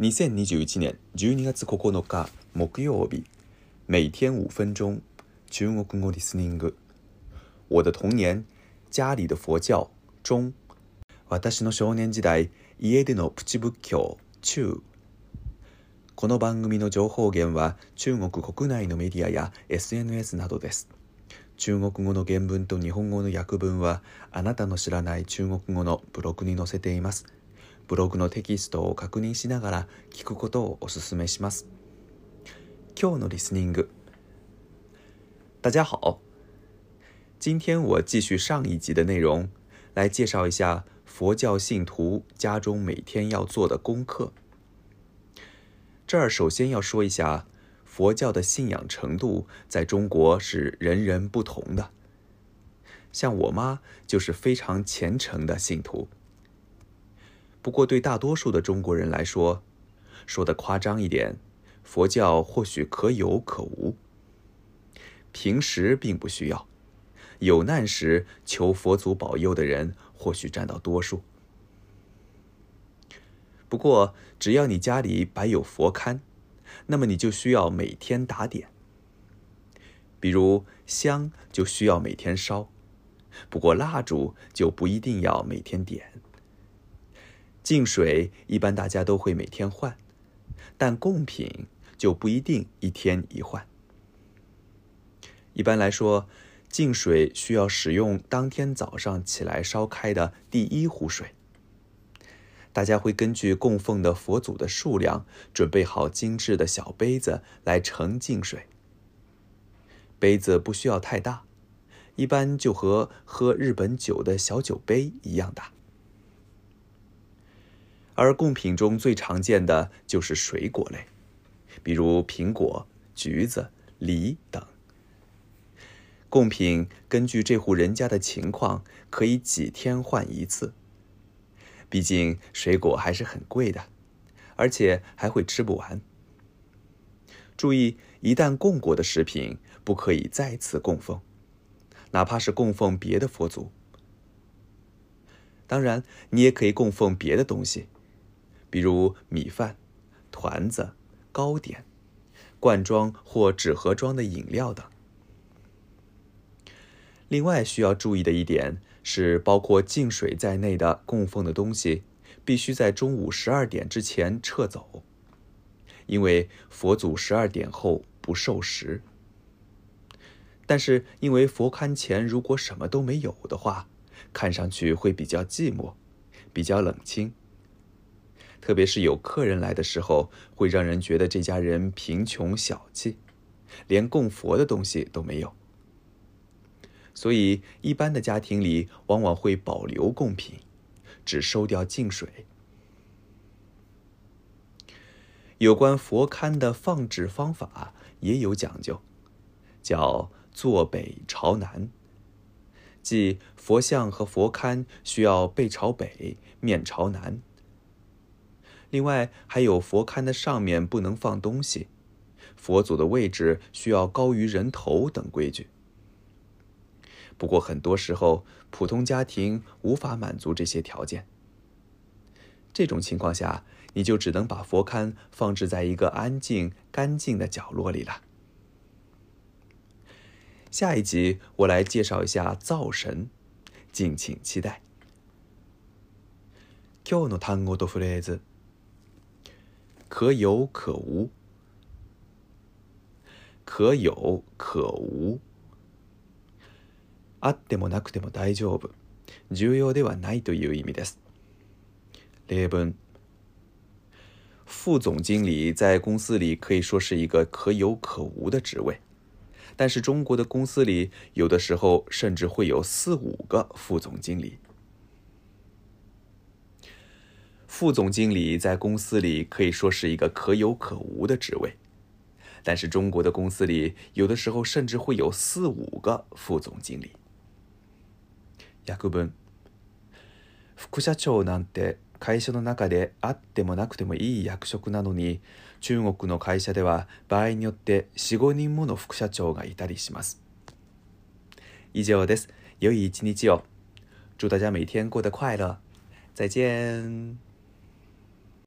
2021年12月9日木曜日每天5分钟中国語リスニング我的童年家里的佛教中私の少年時代家でのプチ仏教中この番組の情報源は中国国内のメディアや SNS などです中国語の原文と日本語の訳文はあなたの知らない中国語のブログに載せていますブログのテキストを確認しながら聞くことをお勧めします。今日のリスニング。大家好，今天我继续上一集的内容，来介绍一下佛教信徒家中每天要做的功课。这儿首先要说一下，佛教的信仰程度在中国是人人不同的。像我妈就是非常虔诚的信徒。不过，对大多数的中国人来说，说的夸张一点，佛教或许可有可无。平时并不需要，有难时求佛祖保佑的人或许占到多数。不过，只要你家里摆有佛龛，那么你就需要每天打点，比如香就需要每天烧，不过蜡烛就不一定要每天点。净水一般大家都会每天换，但贡品就不一定一天一换。一般来说，净水需要使用当天早上起来烧开的第一壶水。大家会根据供奉的佛祖的数量，准备好精致的小杯子来盛净水。杯子不需要太大，一般就和喝日本酒的小酒杯一样大。而贡品中最常见的就是水果类，比如苹果、橘子、梨等。贡品根据这户人家的情况，可以几天换一次。毕竟水果还是很贵的，而且还会吃不完。注意，一旦供过的食品，不可以再次供奉，哪怕是供奉别的佛祖。当然，你也可以供奉别的东西。比如米饭、团子、糕点、罐装或纸盒装的饮料等。另外需要注意的一点是，包括净水在内的供奉的东西，必须在中午十二点之前撤走，因为佛祖十二点后不受食。但是，因为佛龛前如果什么都没有的话，看上去会比较寂寞，比较冷清。特别是有客人来的时候，会让人觉得这家人贫穷小气，连供佛的东西都没有。所以，一般的家庭里往往会保留贡品，只收掉净水。有关佛龛的放置方法也有讲究，叫坐北朝南，即佛像和佛龛需要背朝北，面朝南。另外，还有佛龛的上面不能放东西，佛祖的位置需要高于人头等规矩。不过，很多时候普通家庭无法满足这些条件。这种情况下，你就只能把佛龛放置在一个安静、干净的角落里了。下一集我来介绍一下灶神，敬请期待。今日の単語とフレーズ。可有可无，可有可无。あってもなくても大丈夫、重要ではないという意味です。例文：副总经理在公司里可以说是一个可有可无的职位，但是中国的公司里有的时候甚至会有四五个副总经理。副总经理在公司里可以说是一个可有可无的职位，但是中国的公司里有的时候甚至会有四五个副总经理。原分副社長なんて会社の中であってもなくてもいい役職なのに、中国の会社では場合によって四五人もの副社長がいたりします。以上です。有意見の際、祝大家每天过得快乐。再见。